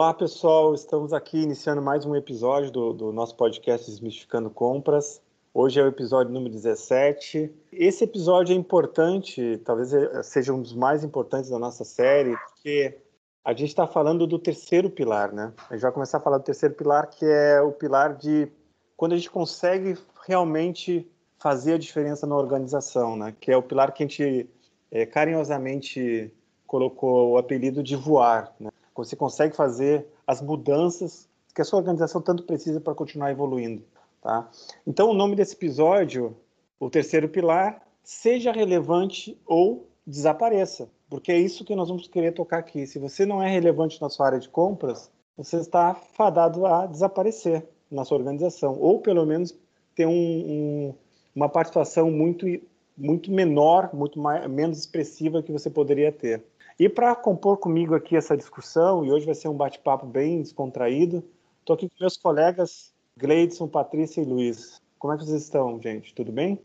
Olá, pessoal. Estamos aqui iniciando mais um episódio do, do, nosso podcast Desmistificando Compras. Hoje é o episódio número 17. Esse episódio é importante, talvez seja um dos mais importantes da nossa série, porque a gente está falando do terceiro pilar, né? A gente vai começar a falar do terceiro pilar, que é o pilar de quando a gente consegue realmente fazer a diferença na organização, né? Que é o pilar que a gente é, carinhosamente colocou o apelido de voar, né? Você consegue fazer as mudanças que a sua organização tanto precisa para continuar evoluindo. Tá? Então, o nome desse episódio, o terceiro pilar, seja relevante ou desapareça, porque é isso que nós vamos querer tocar aqui. Se você não é relevante na sua área de compras, você está fadado a desaparecer na sua organização, ou pelo menos ter um, um, uma participação muito, muito menor, muito mais, menos expressiva que você poderia ter. E para compor comigo aqui essa discussão, e hoje vai ser um bate-papo bem descontraído, estou aqui com meus colegas Gleidson, Patrícia e Luiz. Como é que vocês estão, gente? Tudo bem?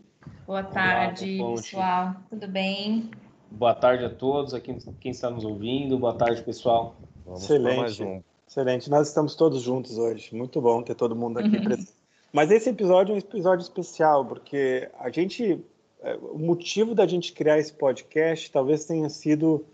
Boa tarde, Olá, pessoal. Tudo bem? Boa tarde a todos, aqui quem está nos ouvindo. Boa tarde, pessoal. Vamos Excelente. mais um. Excelente. Nós estamos todos juntos hoje. Muito bom ter todo mundo aqui presente. Mas esse episódio é um episódio especial, porque a gente. É, o motivo da gente criar esse podcast talvez tenha sido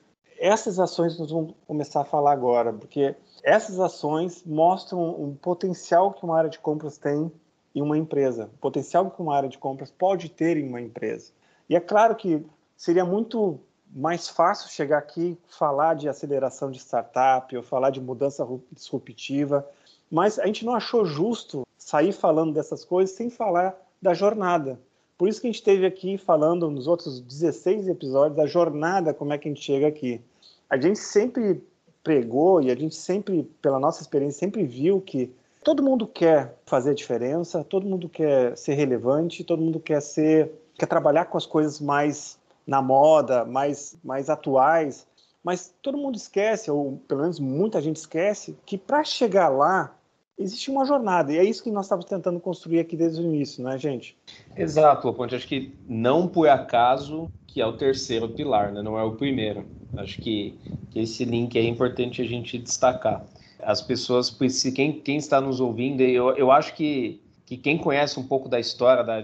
essas ações nós vamos começar a falar agora, porque essas ações mostram um potencial que uma área de compras tem em uma empresa, o potencial que uma área de compras pode ter em uma empresa. E é claro que seria muito mais fácil chegar aqui falar de aceleração de startup ou falar de mudança disruptiva, mas a gente não achou justo sair falando dessas coisas sem falar da jornada. Por isso que a gente esteve aqui falando nos outros 16 episódios da jornada, como é que a gente chega aqui. A gente sempre pregou e a gente sempre, pela nossa experiência, sempre viu que todo mundo quer fazer a diferença, todo mundo quer ser relevante, todo mundo quer ser, quer trabalhar com as coisas mais na moda, mais, mais atuais, mas todo mundo esquece, ou pelo menos muita gente esquece, que para chegar lá existe uma jornada, e é isso que nós estávamos tentando construir aqui desde o início, não é, gente? Exato, Ponte. Acho que não por acaso que é o terceiro pilar, né? não é o primeiro. Acho que, que esse link é importante a gente destacar. As pessoas, quem, quem está nos ouvindo, eu, eu acho que, que quem conhece um pouco da história da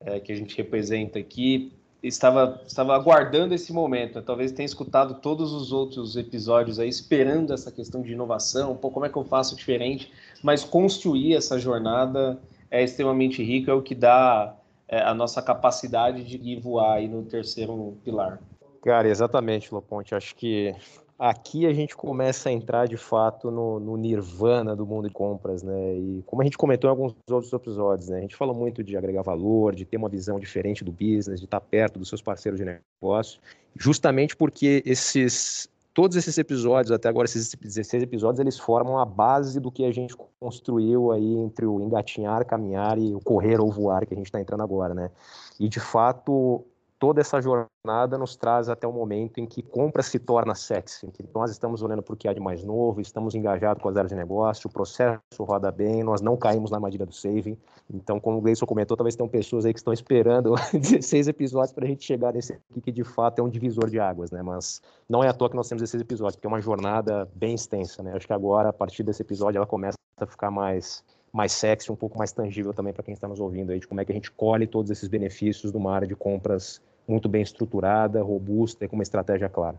é, que a gente representa aqui, estava, estava aguardando esse momento. Talvez tenha escutado todos os outros episódios aí, esperando essa questão de inovação, pô, como é que eu faço diferente, mas construir essa jornada é extremamente rico, é o que dá é, a nossa capacidade de voar aí no terceiro pilar. Cara, exatamente, Loponte. Acho que aqui a gente começa a entrar de fato no, no, nirvana do mundo de compras, né? E como a gente comentou em alguns outros episódios, né? A gente fala muito de agregar valor, de ter uma visão diferente do business, de estar perto dos seus parceiros de negócio, justamente porque esses todos esses episódios, até agora esses 16 episódios, eles formam a base do que a gente construiu aí entre o engatinhar, caminhar e o correr ou voar que a gente está entrando agora, né? E de fato, toda essa jornada nos traz até o momento em que compra se torna sexy, em que nós estamos olhando para o que há de mais novo, estamos engajados com as áreas de negócio, o processo roda bem, nós não caímos na armadilha do saving. Então, como o Gleison comentou, talvez tenham pessoas aí que estão esperando 16 episódios para a gente chegar nesse aqui que de fato é um divisor de águas, né? Mas não é à toa que nós temos esses episódios, porque é uma jornada bem extensa, né? Acho que agora, a partir desse episódio, ela começa a ficar mais mais sexy, um pouco mais tangível também para quem está nos ouvindo aí, de como é que a gente colhe todos esses benefícios de uma área de compras muito bem estruturada, robusta e com uma estratégia clara.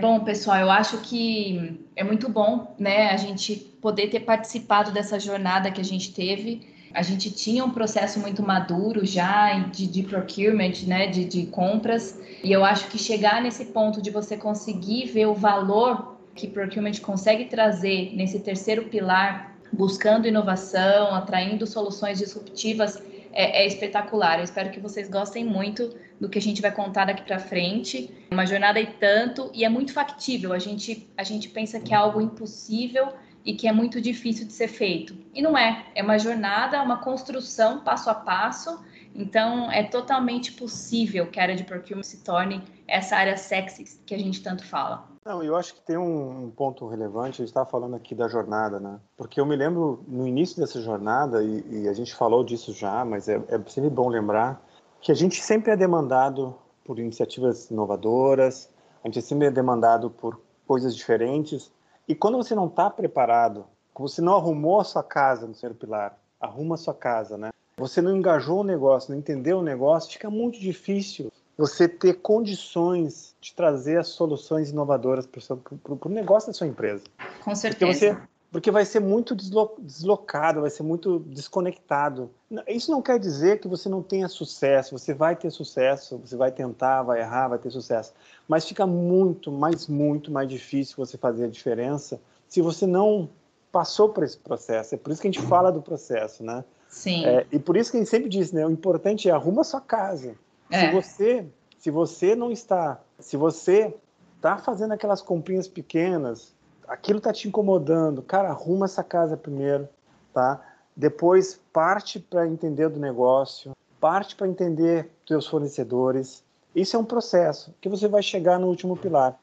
Bom, pessoal, eu acho que é muito bom, né, a gente poder ter participado dessa jornada que a gente teve. A gente tinha um processo muito maduro já de, de procurement, né, de, de compras, e eu acho que chegar nesse ponto de você conseguir ver o valor que procurement consegue trazer nesse terceiro pilar, buscando inovação, atraindo soluções disruptivas, é, é espetacular. Eu espero que vocês gostem muito do que a gente vai contar daqui para frente. Uma jornada e tanto, e é muito factível. A gente, a gente pensa que é algo impossível e que é muito difícil de ser feito. E não é. É uma jornada, uma construção passo a passo. Então, é totalmente possível que a área de procurement se torne essa área sexy que a gente tanto fala. Não, eu acho que tem um ponto relevante, a gente está falando aqui da jornada, né? Porque eu me lembro no início dessa jornada, e, e a gente falou disso já, mas é, é sempre bom lembrar, que a gente sempre é demandado por iniciativas inovadoras, a gente sempre é demandado por coisas diferentes, E quando você não está preparado, você não arrumou a sua casa no terceiro pilar, arruma a sua casa, né? Você não engajou o negócio, não entendeu o negócio, fica muito difícil você ter condições de trazer as soluções inovadoras para o negócio da sua empresa. Com certeza. Porque, você, porque vai ser muito deslocado, vai ser muito desconectado. Isso não quer dizer que você não tenha sucesso, você vai ter sucesso, você vai tentar, vai errar, vai ter sucesso. Mas fica muito, mais, muito mais difícil você fazer a diferença se você não passou por esse processo. É por isso que a gente fala do processo, né? Sim. É, e por isso que a gente sempre diz, né? O importante é arruma a sua casa. É. Se você, se você não está, se você está fazendo aquelas comprinhas pequenas, aquilo está te incomodando, cara, arruma essa casa primeiro, tá? Depois parte para entender do negócio, parte para entender seus fornecedores. Isso é um processo que você vai chegar no último pilar.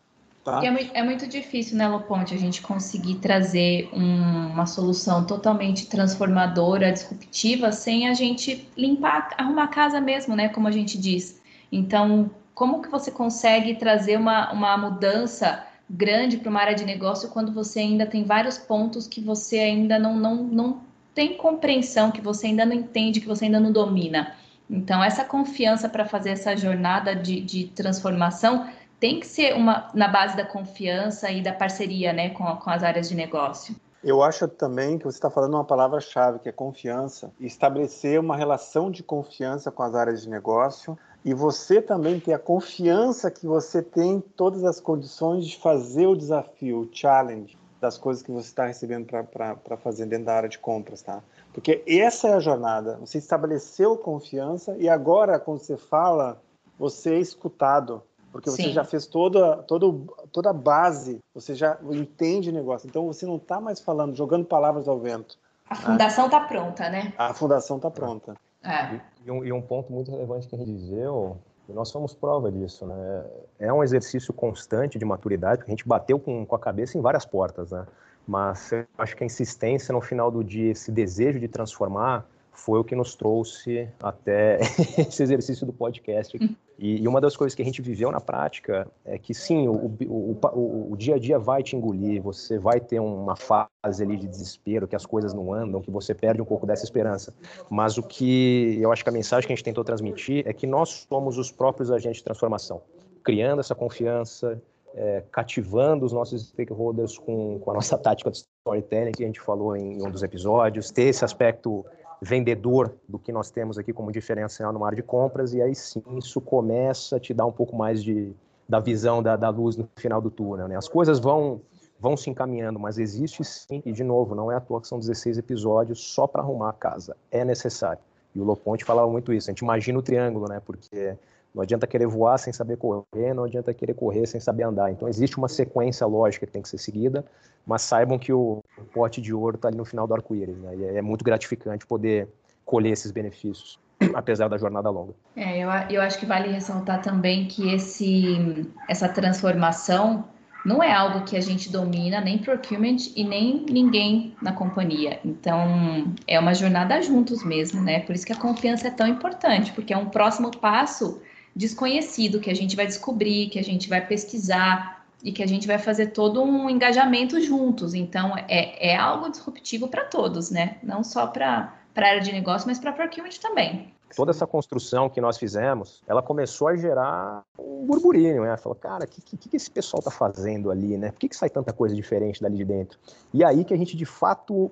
Tá? É, muito, é, muito difícil, né, Loponte, a gente conseguir trazer um, uma solução totalmente transformadora, disruptiva, sem a gente limpar, arrumar a casa mesmo, né, como a gente diz. Então, como que você consegue trazer uma, uma mudança grande para uma área de negócio quando você ainda tem vários pontos que você ainda não, não, não tem compreensão, que você ainda não entende, que você ainda não domina? Então, essa confiança para fazer essa jornada de, de transformação tem que ser uma na base da confiança e da parceria né, com, com as áreas de negócio. Eu acho também que você está falando uma palavra-chave, que é confiança. Estabelecer uma relação de confiança com as áreas de negócio e você também ter a confiança que você tem todas as condições de fazer o desafio, o challenge das coisas que você está recebendo para fazer dentro da área de compras, tá? Porque essa é a jornada. Você estabeleceu confiança e agora, quando você fala, você é escutado porque você Sim. já fez toda, toda, toda a base, você já entende o negócio. Então você não está mais falando, jogando palavras ao vento. A fundação está pronta, né? A fundação está pronta. É. E, um, e, um, ponto muito relevante que a gente dizeu, e nós somos prova disso, né? É um exercício constante de maturidade, porque a gente bateu com, com a cabeça em várias portas, né? Mas eu acho que a insistência no final do dia, esse desejo de transformar, foi o que nos trouxe até esse exercício do podcast. E, e, uma das coisas que a gente viveu na prática é que sim, o, o, o, o, dia a dia vai te engolir, você vai ter uma fase ali de desespero, que as coisas não andam, que você perde um pouco dessa esperança. Mas o que eu acho que a mensagem que a gente tentou transmitir é que nós somos os próprios agentes de transformação, criando essa confiança, é, cativando os nossos stakeholders com, com a nossa tática de storytelling que a gente falou em um dos episódios, ter esse aspecto vendedor do que nós temos aqui como diferencial no área de compras, e aí sim isso começa a te dar um pouco mais de, da visão da, da luz no final do túnel. Né? As coisas vão, vão se encaminhando, mas existe sim, e de novo, não é à toa que são 16 episódios só para arrumar a casa, é necessário. E o Loponte falava muito isso, a gente imagina o triângulo, né? porque não adianta querer voar sem saber correr, não adianta querer correr sem saber andar. Então existe uma sequência lógica que tem que ser seguida, mas saibam que o pote de ouro está ali no final do arco-íris, né? E é muito gratificante poder colher esses benefícios, apesar da jornada longa. É, eu, eu acho que vale ressaltar também que esse, essa transformação não é algo que a gente domina, nem procurement e nem ninguém na companhia. Então, é uma jornada juntos mesmo, né? Por isso que a confiança é tão importante, porque é um próximo passo desconhecido que a gente vai descobrir, que a gente vai pesquisar e que a gente vai fazer todo um engajamento juntos. Então, é, é algo disruptivo para todos, né? Não só para a área de negócio, mas para procurement também. Toda essa construção que nós fizemos, ela começou a gerar um burburinho, né? Falou, cara, o que, que, que, esse pessoal está fazendo ali, né? Por que, que sai tanta coisa diferente dali de dentro? E aí que a gente, de fato,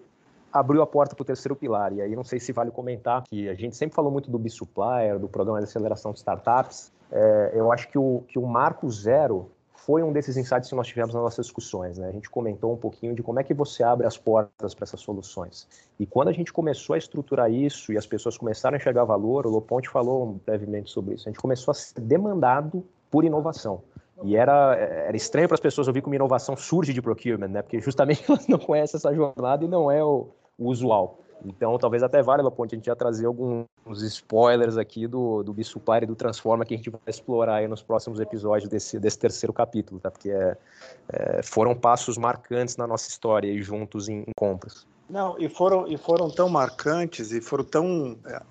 abriu a porta para o terceiro pilar. E aí não sei se vale comentar que a gente sempre falou muito do B-Supplier, do programa de aceleração de startups. É, eu acho que o, que o marco zero foi um desses insights que nós tivemos nas nossas discussões. Né? A gente comentou um pouquinho de como é que você abre as portas para essas soluções. E quando a gente começou a estruturar isso e as pessoas começaram a enxergar valor, o Loponte falou brevemente sobre isso, a gente começou a ser demandado por inovação. E era, era estranho para as pessoas ouvir como inovação surge de procurement, né? porque justamente elas não conhecem essa jornada e não é o, usual. Então, talvez até valha, Ponte, a gente já trazer alguns spoilers aqui do, do Bisupar e do Transforma que a gente vai explorar aí nos próximos episódios desse, desse terceiro capítulo, tá? Porque é, é, foram passos marcantes na nossa história e juntos em, em, compras. Não, e foram, e foram tão marcantes e foram tão. É,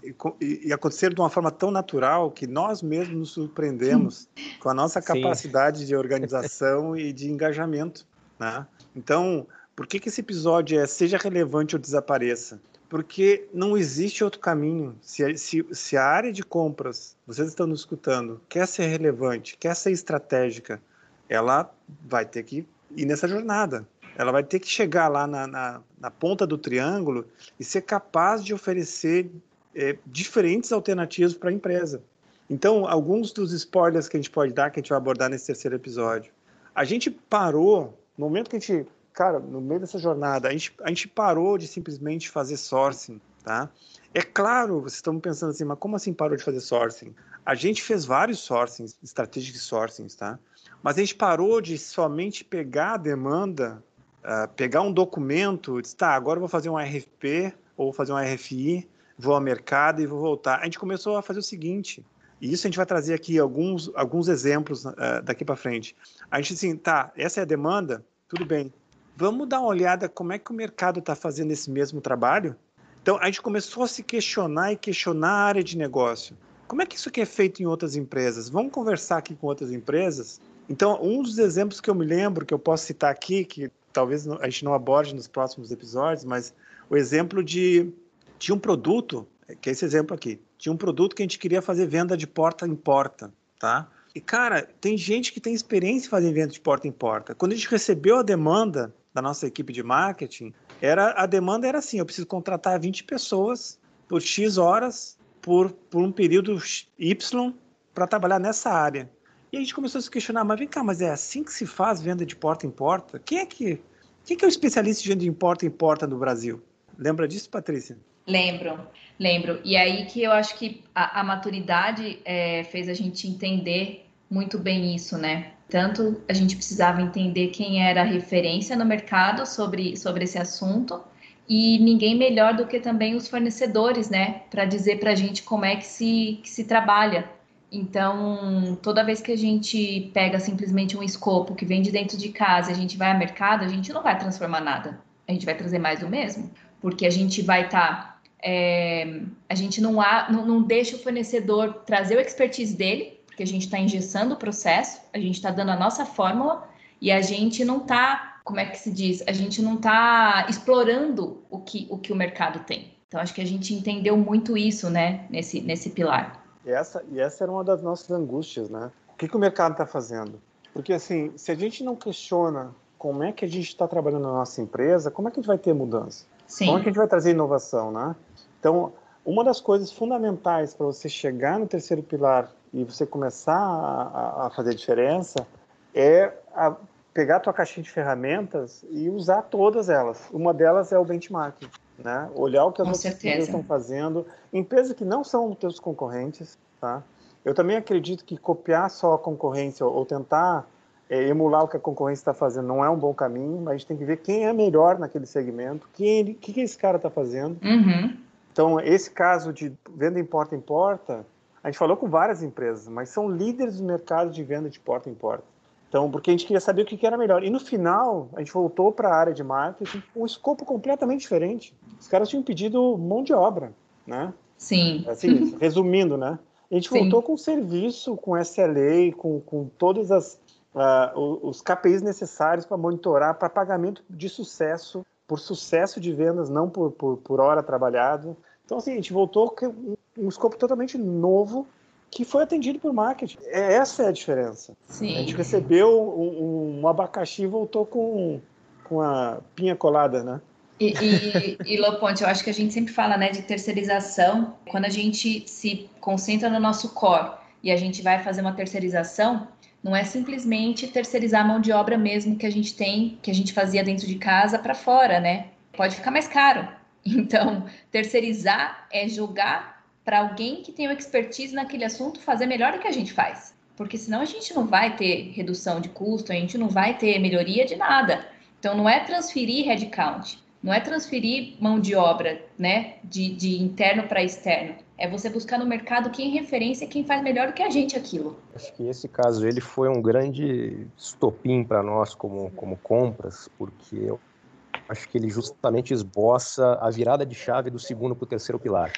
e, e aconteceram de uma forma tão natural que nós mesmos nos surpreendemos com a nossa capacidade Sim. de organização e de engajamento Né? Então, por que, que esse episódio é seja relevante ou desapareça? Porque não existe outro caminho. Se, se, se a área de compras, vocês estão nos escutando, quer ser relevante, quer ser estratégica, ela vai ter que ir nessa jornada. Ela vai ter que chegar lá na, na, na ponta do triângulo e ser capaz de oferecer é, diferentes alternativas para a empresa. Então, alguns dos spoilers que a gente pode dar, que a gente vai abordar nesse terceiro episódio. A gente parou, no momento que a gente, cara, no meio dessa jornada, a gente, a gente parou de simplesmente fazer sourcing, tá? É claro, vocês estão pensando assim, mas como assim parou de fazer sourcing? A gente fez vários sourcings, strategic sourcings, tá? Mas a gente parou de somente pegar a demanda, uh, pegar um documento, dizer, tá, agora eu vou fazer um RFP ou vou fazer um RFI, vou ao mercado e vou voltar. A gente começou a fazer o seguinte, e isso a gente vai trazer aqui alguns, alguns exemplos uh, daqui para frente. A gente assim, tá, essa é a demanda, tudo bem. Vamos dar uma olhada como é que o mercado está fazendo esse mesmo trabalho? Então a gente começou a se questionar e questionar a área de negócio. Como é que isso aqui é feito em outras empresas? Vamos conversar aqui com outras empresas? Então, um dos exemplos que eu me lembro, que eu posso citar aqui, que talvez a gente não aborde nos próximos episódios, mas o exemplo de, de um produto, que é esse exemplo aqui. Tinha um produto que a gente queria fazer venda de porta em porta, tá? E, cara, tem gente que tem experiência em fazer venda de porta em porta. Quando a gente recebeu a demanda da nossa equipe de marketing, era a demanda era assim, eu preciso contratar 20 pessoas por X horas, por, por um período Y, para trabalhar nessa área. E a gente começou a se questionar, mas vem cá, mas é assim que se faz venda de porta em porta? Quem é que, quem é, que é o especialista de venda de porta em porta no Brasil? Lembra disso, Patrícia? Lembro, lembro. E aí que eu acho que a, a maturidade é, fez a gente entender muito bem isso, né? Tanto a gente precisava entender quem era a referência no mercado sobre, sobre esse assunto, e ninguém melhor do que também os fornecedores, né? Para dizer para a gente como é que se, que se trabalha. Então, toda vez que a gente pega simplesmente um escopo que vem de dentro de casa a gente vai ao mercado, a gente não vai transformar nada. A gente vai trazer mais do mesmo. Porque a gente vai estar tá é, a gente não, há, não, não, deixa o fornecedor trazer o expertise dele, porque a gente está engessando o processo, a gente está dando a nossa fórmula e a gente não está, como é que se diz? A gente não está explorando o que, o que o mercado tem. Então, acho que a gente entendeu muito isso, né, nesse, nesse pilar. E essa, e essa era uma das nossas angústias, né? O que, que o mercado está fazendo? Porque, assim, se a gente não questiona como é que a gente está trabalhando na nossa empresa, como é que a gente vai ter mudança? Sim. Como é que a gente vai trazer inovação, né? Então, uma das coisas fundamentais para você chegar no terceiro pilar e você começar a, a fazer diferença é a pegar a tua caixinha de ferramentas e usar todas elas. Uma delas é o benchmarking, né? Olhar o que as Com outras certeza. empresas estão fazendo, empresas que não são teus concorrentes, tá? Eu também acredito que copiar só a concorrência ou tentar é, emular o que a concorrência está fazendo não é um bom caminho, mas a gente tem que ver quem é melhor naquele segmento, quem, o que, que esse cara está fazendo, uhum. Então, esse caso de venda em porta em porta, a gente falou com várias empresas, mas são líderes do mercado de venda de porta em porta. Então, porque a gente queria saber o que era melhor. E no final, a gente voltou para a área de marketing com um escopo completamente diferente. Os caras tinham pedido mão de obra, né? Sim. Assim, resumindo, né? A gente Sim. voltou com serviço, com SLA, com, com todos as, uh, os KPIs necessários para monitorar, para pagamento de sucesso por sucesso de vendas, não por, por, por hora trabalhado. Então, assim, a gente voltou com um, escopo totalmente novo que foi atendido por marketing. É, essa é a diferença. Sim. A gente recebeu um, um abacaxi e voltou com, com a pinha colada, né? E, e, e Loponte, eu acho que a gente sempre fala né, de terceirização. Quando a gente se concentra no nosso core e a gente vai fazer uma terceirização, não é simplesmente terceirizar a mão de obra mesmo que a gente tem, que a gente fazia dentro de casa para fora, né? Pode ficar mais caro. Então, terceirizar é jogar para alguém que tem expertise naquele assunto fazer melhor do que a gente faz. Porque senão a gente não vai ter redução de custo, a gente não vai ter melhoria de nada. Então, não é transferir headcount, não é transferir mão de obra, né, de, de interno para externo. É você buscar no mercado quem referência, quem faz melhor do que a gente aquilo. Acho que esse caso ele foi um grande estopim para nós como, como compras, porque acho que ele justamente esboça a virada de chave do segundo para o terceiro pilar.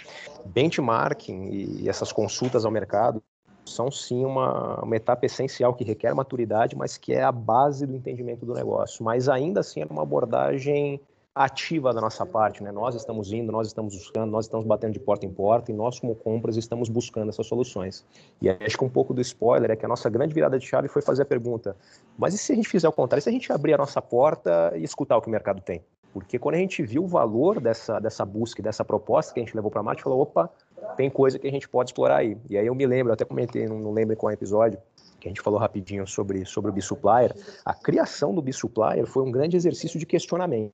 Benchmarking e essas consultas ao mercado são sim uma, uma etapa essencial que requer maturidade, mas que é a base do entendimento do negócio. Mas ainda assim é uma abordagem ativa da nossa parte, né? Nós estamos indo, nós estamos buscando, nós estamos batendo de porta em porta e nós como compras estamos buscando essas soluções. E acho que um pouco do spoiler é que a nossa grande virada de chave foi fazer a pergunta: mas e se a gente fizer o contrário? E se a gente abrir a nossa porta e escutar o que o mercado tem? Porque quando a gente viu o valor dessa, dessa busca, dessa proposta que a gente levou para a Marte, falou: opa, tem coisa que a gente pode explorar aí. E aí eu me lembro, eu até comentei, não, não lembro qual episódio, que a gente falou rapidinho sobre, sobre o B-Supplier. A criação do B-Supplier foi um grande exercício de questionamento.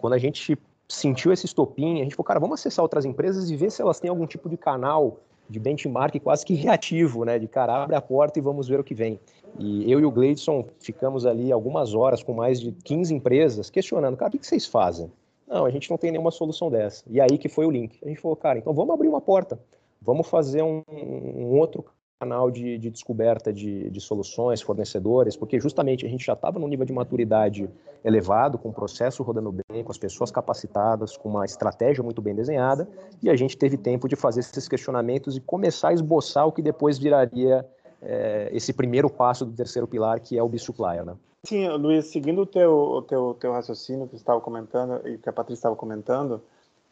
Quando a gente sentiu esse estopim, a gente falou, cara, vamos acessar outras empresas e ver se elas têm algum tipo de canal de benchmark quase que reativo, né? De cara, abre a porta e vamos ver o que vem. E eu e o Gleidson ficamos ali algumas horas com mais de 15 empresas questionando, cara, o que vocês fazem? Não, a gente não tem nenhuma solução dessa. E aí que foi o link. A gente falou, cara, então vamos abrir uma porta. Vamos fazer um, um outro canal de, de descoberta de, de, soluções, fornecedores, porque justamente a gente já estava num nível de maturidade elevado, com o processo rodando bem, com as pessoas capacitadas, com uma estratégia muito bem desenhada, e a gente teve tempo de fazer esses questionamentos e começar a esboçar o que depois viraria é, esse primeiro passo do terceiro pilar, que é o B-Supplier. Né? Sim, Luiz, seguindo o teu, o teu, teu raciocínio que você estava comentando e que a Patrícia estava comentando,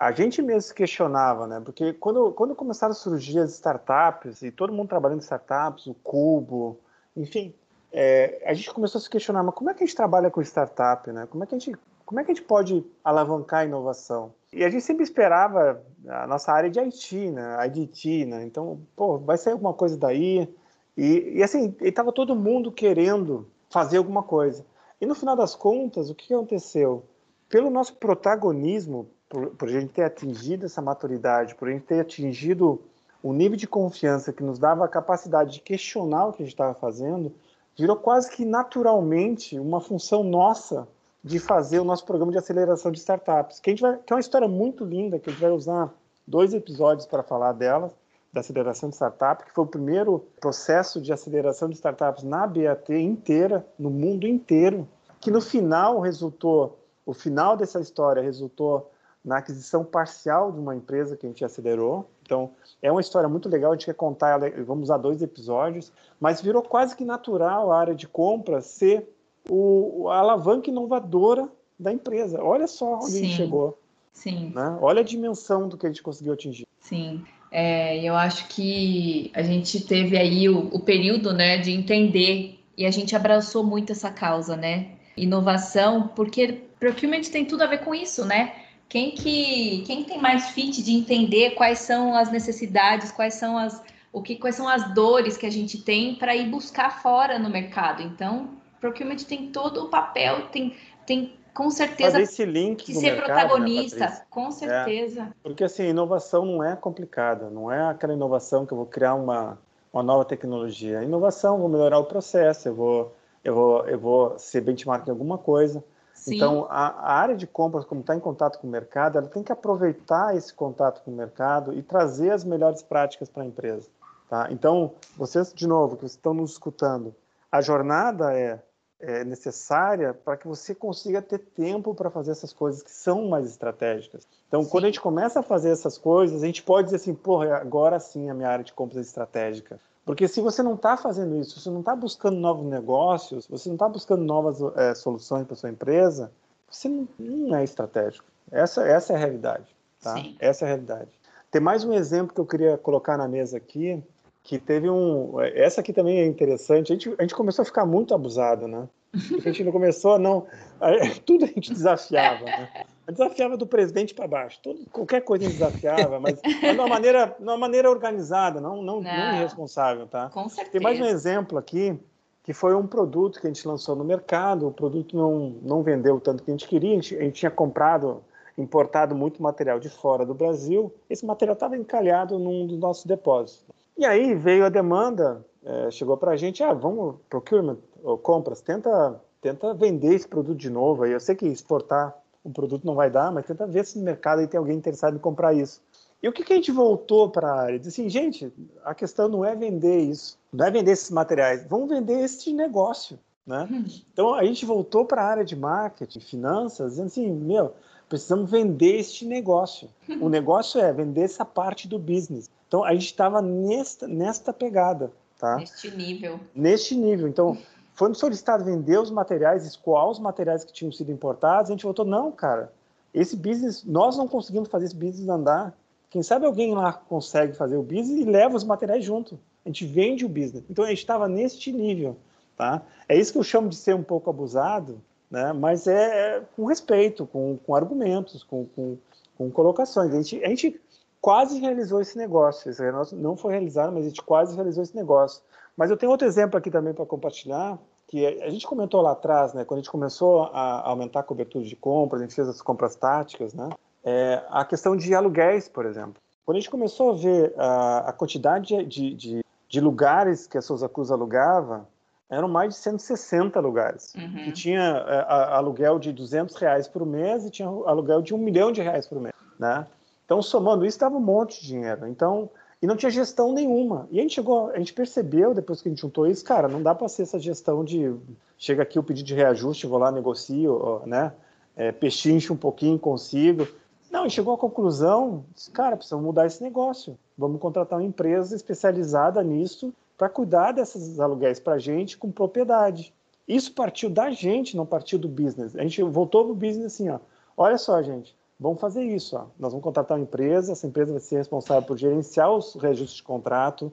a gente mesmo se questionava, né? Porque quando, quando começaram a surgir as startups e todo mundo trabalhando em startups, o Cubo, enfim, é, a gente começou a se questionar, mas como é que a gente trabalha com startup, né? Como é que a gente, como é que a gente pode alavancar a inovação? E a gente sempre esperava a nossa área de IT, né? IDT, né? Então, pô, vai sair alguma coisa daí. E, e assim, estava todo mundo querendo fazer alguma coisa. E no final das contas, o que aconteceu? Pelo nosso protagonismo por, por a gente ter atingido essa maturidade, por a gente ter atingido o nível de confiança que nos dava a capacidade de questionar o que a gente estava fazendo, virou quase que naturalmente uma função nossa de fazer o nosso programa de aceleração de startups, que, a gente vai, que é uma história muito linda, que a gente vai usar dois episódios para falar dela, da aceleração de startup, que foi o primeiro processo de aceleração de startups na BAT inteira, no mundo inteiro, que no final resultou, o final dessa história resultou na aquisição parcial de uma empresa que a gente acelerou. Então, é uma história muito legal, a gente quer contar vamos usar dois episódios, mas virou quase que natural a área de compra ser o, a alavanca inovadora da empresa. Olha só onde Sim. a gente chegou. Sim. Né? Olha a dimensão do que a gente conseguiu atingir. Sim. É, eu acho que a gente teve aí o, o período né, de entender e a gente abraçou muito essa causa, né? Inovação, porque procurement tem tudo a ver com isso, né? Quem que quem tem mais fit de entender quais são as necessidades, quais são as o que quais são as dores que a gente tem para ir buscar fora no mercado. Então, procurement tem todo o papel, tem tem com certeza Fazer esse link que ser mercado, né, protagonista, né, com certeza. É, porque assim, inovação não é complicada, não é aquela inovação que eu vou criar uma uma nova tecnologia. Inovação, vou melhorar o processo, eu vou eu vou eu vou ser benchmark em alguma coisa Sim. Então, a, a, área de compras, como está em contato com o mercado, ela tem que aproveitar esse contato com o mercado e trazer as melhores práticas para a empresa. Tá? Então, vocês, de novo, que estão nos escutando, a jornada é, é necessária para que você consiga ter tempo para fazer essas coisas que são mais estratégicas. Então, sim. quando a gente começa a fazer essas coisas, a gente pode dizer assim, porra, agora sim a minha área de compras é estratégica. Porque se você não está fazendo isso, você não está buscando novos negócios, você não está buscando novas é, soluções para sua empresa, você não, não, é estratégico. Essa, essa é a realidade. Tá? Sim. Essa é a realidade. Tem mais um exemplo que eu queria colocar na mesa aqui, que teve um. Essa aqui também é interessante. A gente, a gente começou a ficar muito abusado, né? Porque a gente não começou, não. Tudo a gente desafiava, né? Desafiava do presidente para baixo. Tudo, qualquer coisa desafiava, mas, mas de uma maneira, de uma maneira organizada, não, não, não. não irresponsável, tá? Com certeza. Tem mais um exemplo aqui, que foi um produto que a gente lançou no mercado, o produto não, não vendeu tanto que a gente queria, a gente, a gente tinha comprado, importado muito material de fora do Brasil, esse material estava encalhado num dos nossos depósitos. E aí veio a demanda, é, chegou para a gente, ah, vamos, procurement, ou compras, tenta, tenta vender esse produto de novo. Aí eu sei que exportar o produto não vai dar, mas tenta ver se no mercado aí tem alguém interessado em comprar isso. E o que, que a gente voltou para a área? Diz assim, gente, a questão não é vender isso, não é vender esses materiais, vamos vender este negócio. Né? Hum. Então a gente voltou para a área de marketing, finanças, dizendo assim, meu, precisamos vender este negócio. O negócio é vender essa parte do business. Então a gente estava nesta, nesta pegada. Tá? Neste nível. Neste nível. Então, foi solicitado vender os materiais, escoar os materiais que tinham sido importados. A gente voltou, não, cara, esse business, nós não conseguimos fazer esse business andar. Quem sabe alguém lá consegue fazer o business e leva os materiais junto. A gente vende o business. Então, a gente estava neste nível. Tá? É isso que eu chamo de ser um pouco abusado, né? mas é, é com respeito, com, com argumentos, com, com, com, colocações. A gente, a gente quase realizou esse negócio. Esse negócio não foi realizado, mas a gente quase realizou esse negócio. Mas eu tenho outro exemplo aqui também para compartilhar, que a gente comentou lá atrás, né, quando a gente começou a aumentar a cobertura de compras, a gente fez as compras táticas, né, é, a questão de aluguéis, por exemplo. Quando a gente começou a ver a, a quantidade de, de, de, lugares que a Souza Cruz alugava, eram mais de 160 lugares, uhum. que tinha é, a, aluguel de 200 reais por mês e tinha aluguel de um milhão de reais por mês, né? Então, somando isso, dava um monte de dinheiro. Então, e não tinha gestão nenhuma. E a gente chegou, a gente percebeu depois que a gente juntou isso, cara, não dá para ser essa gestão de chega aqui o pedido de reajuste, vou lá negocio, né? É, pechincho um pouquinho, consigo. Não, e chegou à conclusão, disse, cara, precisamos mudar esse negócio. Vamos contratar uma empresa especializada nisso para cuidar desses aluguéis para a gente com propriedade. Isso partiu da gente, não partiu do business. A gente voltou para o business assim, ó. Olha só, gente, vamos fazer isso. Ó. Nós vamos contratar uma empresa, essa empresa vai ser responsável por gerenciar os reajustes de contrato,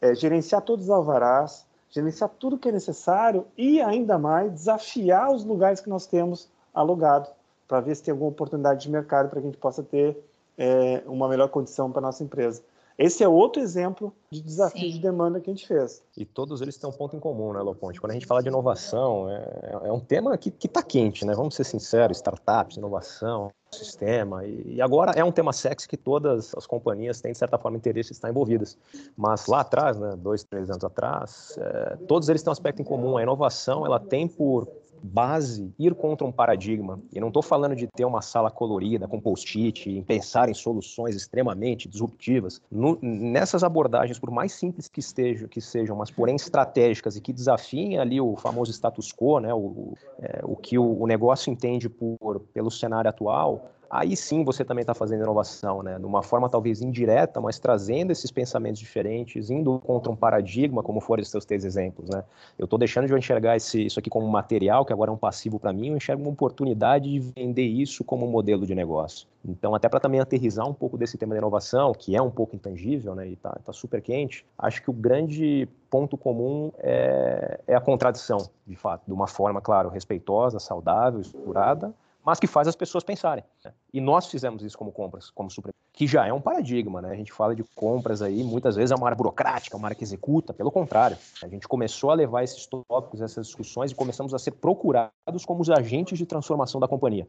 é, gerenciar todos os alvarás, gerenciar tudo que é necessário e, ainda mais, desafiar os lugares que nós temos alugados para ver se tem alguma oportunidade de mercado para que a gente possa ter é, uma melhor condição para a nossa empresa. Esse é outro exemplo de desafio Sim. de demanda que a gente fez. E todos eles têm um ponto em comum, né, Loponte? Quando a gente fala de inovação, é, é um tema que está quente, né? Vamos ser sinceros, startups, inovação, sistema. E, e, agora é um tema sexy que todas as companhias têm, de certa forma, interesse em estar envolvidas. Mas lá atrás, né, dois, três anos atrás, é, todos eles têm um aspecto em comum. A inovação ela tem por base ir contra um paradigma. E não estou falando de ter uma sala colorida com post-it, em pensar em soluções extremamente disruptivas. No, nessas abordagens, por mais simples que, estejam, que sejam, mas porém estratégicas e que desafiem ali o famoso status quo, né, o, é, o que o, o negócio entende por, pelo cenário atual, aí sim você também está fazendo inovação, né? De uma forma talvez indireta, mas trazendo esses pensamentos diferentes, indo contra um paradigma, como foram os seus três exemplos, né? Eu estou deixando de enxergar esse, isso aqui como material, que agora é um passivo para mim, eu enxergo uma oportunidade de vender isso como um modelo de negócio. Então, até para também aterrizar um pouco desse tema da inovação, que é um pouco intangível, né? E está tá super quente, acho que o grande ponto comum é, é a contradição, de fato, de uma forma, claro, respeitosa, saudável, estruturada, mas que faz as pessoas pensarem. Né? E nós fizemos isso como compras, como Supremo, que já é um paradigma, né? A gente fala de compras aí, muitas vezes é uma área burocrática, uma área que executa, pelo contrário. A gente começou a levar esses tópicos, essas discussões e começamos a ser procurados como os agentes de transformação da companhia.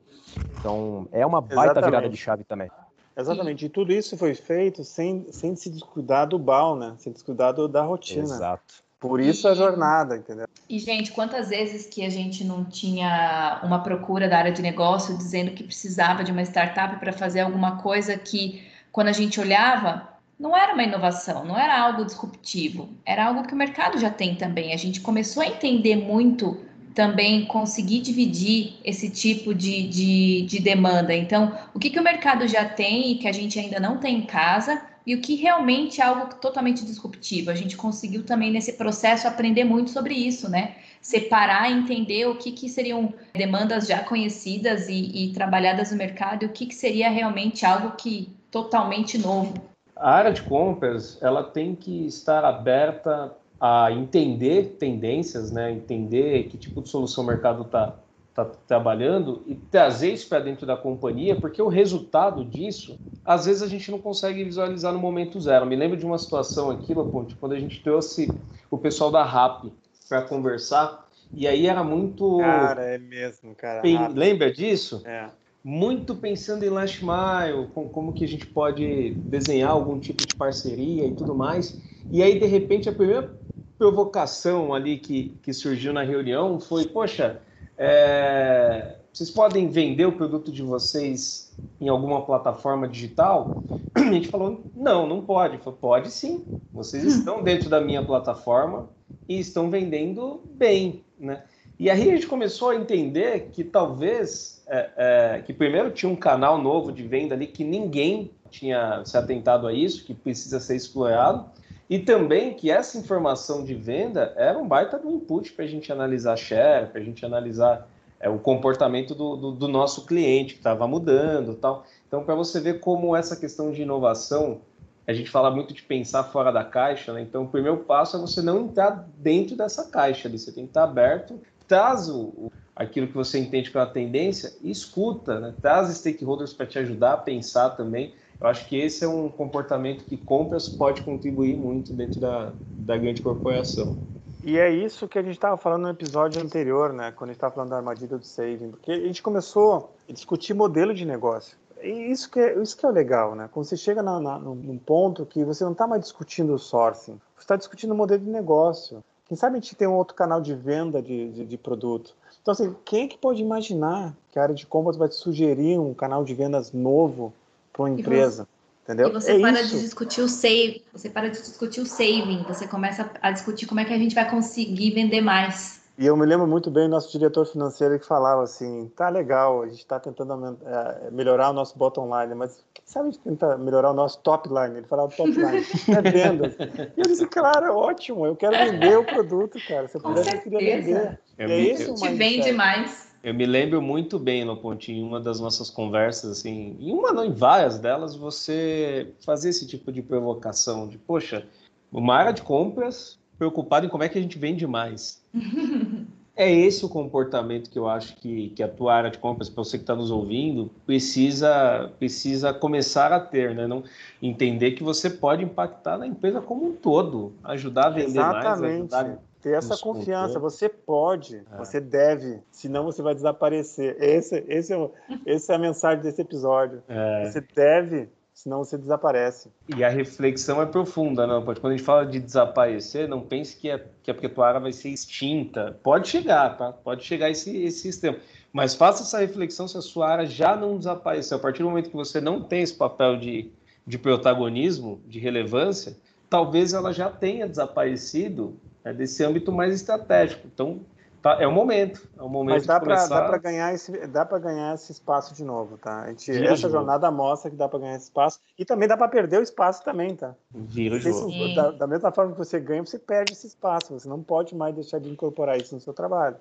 Então, é uma baita Exatamente. virada de chave também. Exatamente, e tudo isso foi feito sem, sem se descuidar do BAL, né? Sem descuidar da rotina. Exato. Por isso e, a jornada, entendeu? E, gente, quantas vezes que a gente não tinha uma procura da área de negócio dizendo que precisava de uma startup para fazer alguma coisa que, quando a gente olhava, não era uma inovação, não era algo disruptivo, era algo que o mercado já tem também. A gente começou a entender muito também conseguir dividir esse tipo de, de, de demanda. Então, o que, que o mercado já tem e que a gente ainda não tem em casa e o que realmente é algo totalmente disruptivo. A gente conseguiu também nesse processo aprender muito sobre isso, né? Separar, entender o que, que seriam demandas já conhecidas e, e trabalhadas no mercado e o que, que seria realmente algo que totalmente novo. A área de compras ela tem que estar aberta a entender tendências, né? Entender que tipo de solução o mercado está está trabalhando e trazer isso para dentro da companhia, porque o resultado disso, às vezes a gente não consegue visualizar no momento zero. Me lembro de uma situação aqui, Laponte, quando a gente trouxe o pessoal da RAP para conversar, e aí era muito. Cara, é mesmo, cara. Lembra disso? É. Muito pensando em last mile, com, como que a gente pode desenhar algum tipo de parceria e tudo mais. E aí, de repente, a primeira provocação ali que, que surgiu na reunião foi: poxa, é, vocês podem vender o produto de vocês em alguma plataforma digital? A gente falou, não, não pode. Falei, pode sim. Vocês estão dentro da minha plataforma e estão vendendo bem, né? E aí a gente começou a entender que talvez, é, é, que primeiro tinha um canal novo de venda ali que ninguém tinha se atentado a isso, que precisa ser explorado. E também que essa informação de venda era um baita do input para a gente analisar share, para a gente analisar é, o comportamento do, do, do nosso cliente que estava mudando tal. Então, para você ver como essa questão de inovação, a gente fala muito de pensar fora da caixa, né? Então, o primeiro passo é você não entrar dentro dessa caixa ali, você tem que estar aberto, traz o, aquilo que você entende pela tendência escuta, né? traz stakeholders para te ajudar a pensar também. Eu acho que esse é um comportamento que compras pode contribuir muito dentro da, da grande corporação. E é isso que a gente estava falando no episódio anterior, né? Quando a gente estava falando da armadilha do saving, porque a gente começou a discutir modelo de negócio. E isso que é, isso que é legal, né? Quando você chega na, na, num ponto que você não está mais discutindo o sourcing, você está discutindo o modelo de negócio. Quem sabe a gente tem um outro canal de venda de, de, de produto. Então, assim, quem é que pode imaginar que a área de compras vai te sugerir um canal de vendas novo para uma empresa. Você, entendeu? E você é para isso. de discutir o save, você para de discutir o saving, você começa a discutir como é que a gente vai conseguir vender mais. E eu me lembro muito bem do nosso diretor financeiro que falava assim: tá legal, a gente está tentando é, melhorar o nosso bottom line, mas quem sabe a gente tenta melhorar o nosso top line? Ele falava top line, é vendas. E eu disse: claro, é ótimo, eu quero vender o produto, cara. Se eu pudesse, eu queria vender. É e é isso, a gente vende mais. Eu me lembro muito bem, no pontinho, em uma das nossas conversas, assim, em uma não, em várias delas, você fazia esse tipo de provocação, de, poxa, uma área de compras preocupada em como é que a gente vende mais. é esse o comportamento que eu acho que, que a tua área de compras, para você que está nos ouvindo, precisa, precisa começar a ter, né? Não, entender que você pode impactar na empresa como um todo, ajudar a vender Exatamente. mais, ajudar ter essa confiança. Você pode, é. você deve, senão você vai desaparecer. Esse, esse é, essa é a mensagem desse episódio. É. Você deve, senão você desaparece. E a reflexão é profunda, não? Quando a gente fala de desaparecer, não pense que, é, que a pecuária vai ser extinta. Pode chegar, tá? Pode chegar esse, esse sistema. Mas faça essa reflexão se a sua área já não desapareceu. A partir do momento que você não tem esse papel de, de protagonismo, de relevância, talvez ela já tenha desaparecido é desse âmbito mais estratégico. Então, tá, é o momento, é o momento Mas dá para começar... ganhar esse dá para ganhar esse espaço de novo, tá? A gente, essa jornada mostra que dá para ganhar esse espaço e também dá para perder o espaço também, tá? Vira o Da, da mesma forma que você ganha, você perde esse espaço. Você não pode mais deixar de incorporar isso no seu trabalho.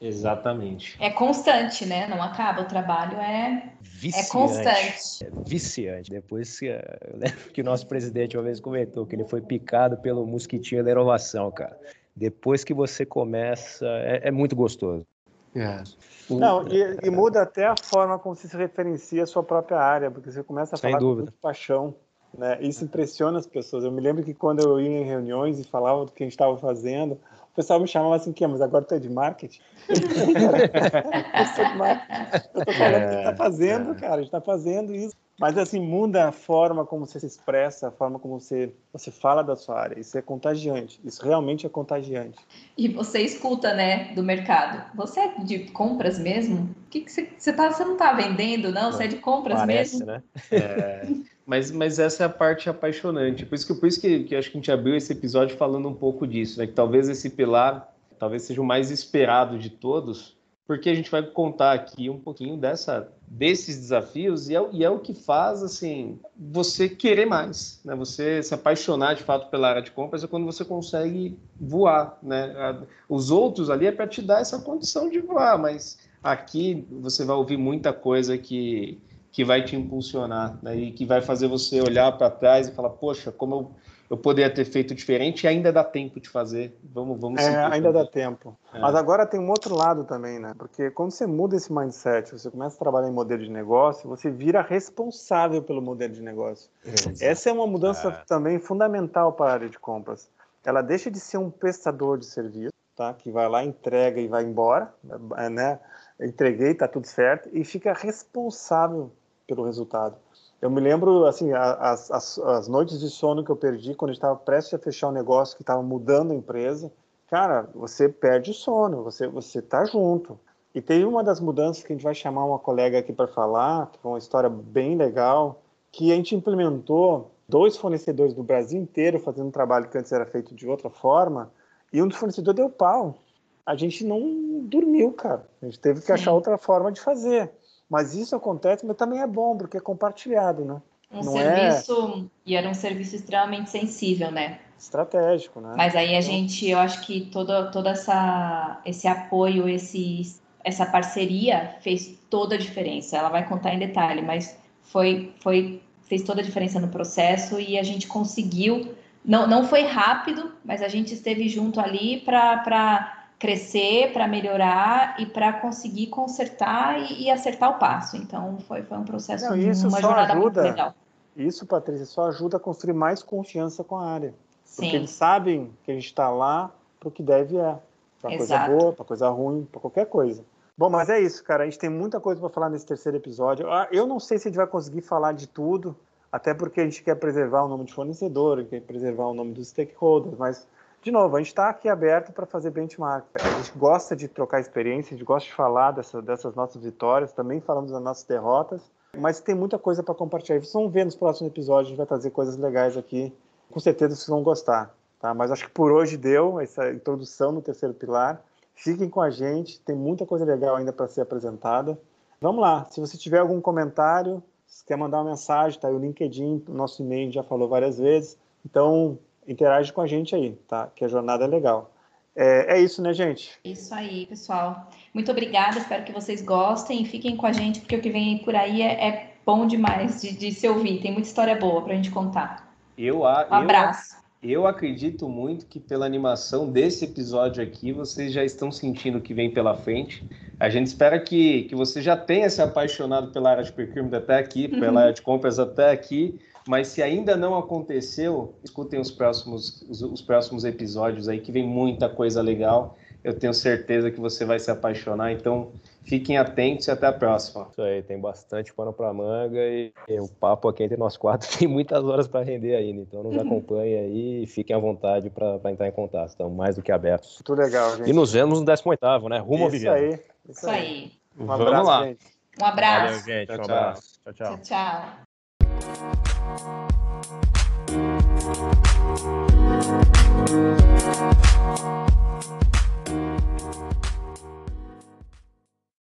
Exatamente. É constante, né? Não acaba. O trabalho é, viciante. é constante. É viciante. Depois que, eu lembro que o nosso presidente uma vez comentou que ele foi picado pelo mosquitinho da inovação, cara. Depois que você começa, é, é muito gostoso. É. Não, e, e, muda até a forma como você se referencia a sua própria área, porque você começa a Sem falar dúvida. com paixão. Né? Isso impressiona as pessoas. Eu me lembro que quando eu ia em reuniões e falava do que a gente estava fazendo, pessoal me chamava assim, que mas agora tu é de marketing? eu sou de marketing. Eu tô falando é, que está fazendo, é. cara, a gente está fazendo isso. Mas assim, muda a forma como você se expressa, a forma como você, você fala da sua área. Isso é contagiante. Isso realmente é contagiante. E você escuta, né, do mercado. Você é de compras mesmo? O que, que você, você, tá, você não está vendendo, não? Você é de compras Parece, mesmo? Né? É, mas, mas essa é a parte apaixonante. Por isso que, por isso que, que acho que a gente abriu esse episódio falando um pouco disso, né? Que talvez esse pilar talvez seja o mais esperado de todos, porque a gente vai contar aqui um pouquinho dessa, desses desafios e é, e é, o que faz assim você querer mais, né? Você se apaixonar de fato pela área de compras é quando você consegue voar, né? Os outros ali é para te dar essa condição de voar, mas aqui você vai ouvir muita coisa que que vai te impulsionar né? e que vai fazer você olhar para trás e falar, poxa, como eu eu poderia ter feito diferente e ainda dá tempo de fazer. Vamos, vamos. É, ainda dá tempo. É. Mas agora tem um outro lado também, né? Porque quando você muda esse mindset, você começa a trabalhar em modelo de negócio, você vira responsável pelo modelo de negócio. Exato. Essa é uma mudança é. também fundamental para a área de compras. Ela deixa de ser um prestador de serviço, tá? Que vai lá, entrega e vai embora, né? Entreguei, tá tudo certo, e fica responsável pelo resultado. Eu me lembro, assim, as, as, as noites de sono que eu perdi quando estava prestes a fechar um negócio que estava mudando a empresa. Cara, você perde o sono, você você tá junto. E tem uma das mudanças que a gente vai chamar uma colega aqui para falar, que foi uma história bem legal, que a gente implementou dois fornecedores do Brasil inteiro fazendo um trabalho que antes era feito de outra forma, e um dos fornecedores deu pau. A gente não dormiu, cara. A gente teve que Sim. achar outra forma de fazer. Mas isso acontece, mas também é bom, porque é compartilhado, né? um não serviço é... e era um serviço extremamente sensível, né? Estratégico, né? Mas aí a então... gente, eu acho que todo, toda essa esse apoio, esse essa parceria fez toda a diferença. Ela vai contar em detalhe, mas foi foi fez toda a diferença no processo e a gente conseguiu. Não, não foi rápido, mas a gente esteve junto ali para crescer, para melhorar e para conseguir consertar e, e, acertar o passo. Então foi, foi um processo, não, uma jornada ajuda, muito legal. Isso, Patrícia, só ajuda a construir mais confiança com a área. Porque Sim. eles sabem que a gente está lá para o que deve é. Para coisa boa, para coisa ruim, para qualquer coisa. Bom, mas é isso, cara. A gente tem muita coisa para falar nesse terceiro episódio. Ah, eu não sei se a gente vai conseguir falar de tudo, até porque a gente quer preservar o nome de fornecedor, quer preservar o nome dos stakeholders, mas de novo, a gente está aqui aberto para fazer benchmark. A gente gosta de trocar experiência, a gente gosta de falar dessa, dessas nossas vitórias, também falamos das nossas derrotas, mas tem muita coisa para compartilhar. Vocês vão ver nos próximos episódios, a gente vai trazer coisas legais aqui. Com certeza vocês vão gostar. Tá? Mas acho que por hoje deu essa introdução no terceiro pilar. Fiquem com a gente, tem muita coisa legal ainda para ser apresentada. Vamos lá, se você tiver algum comentário, se quer mandar uma mensagem, tá aí o LinkedIn, nosso e-mail já falou várias vezes. Então, interage com a gente aí, tá? Que a jornada é legal. É, é, isso, né, gente? Isso aí, pessoal. Muito obrigada, espero que vocês gostem e fiquem com a gente, porque o que vem por aí é, é bom demais de, de, se ouvir. Tem muita história boa para a gente contar. Eu, um abraço. Eu, eu acredito muito que pela animação desse episódio aqui, vocês já estão sentindo o que vem pela frente. A gente espera que, que você já tenha se apaixonado pela área de procurement até aqui, pela uhum. área de compras até aqui mas se ainda não aconteceu, escutem os próximos, os, os, próximos episódios aí, que vem muita coisa legal. Eu tenho certeza que você vai se apaixonar. Então, fiquem atentos e até a próxima. Isso aí, tem bastante pano para manga e, e, o papo aqui entre nós quatro tem muitas horas para render ainda. Então, nos acompanhem aí e fiquem à vontade para entrar em contato. Estamos mais do que abertos. Muito legal, gente. E nos vemos no 18, né? Rumo isso ao Aí, isso, isso aí. Um abraço, Vamos lá. Gente. Um abraço. Valeu, gente. Tchau, um abraço. Tchau, tchau. tchau, tchau. Thank We'll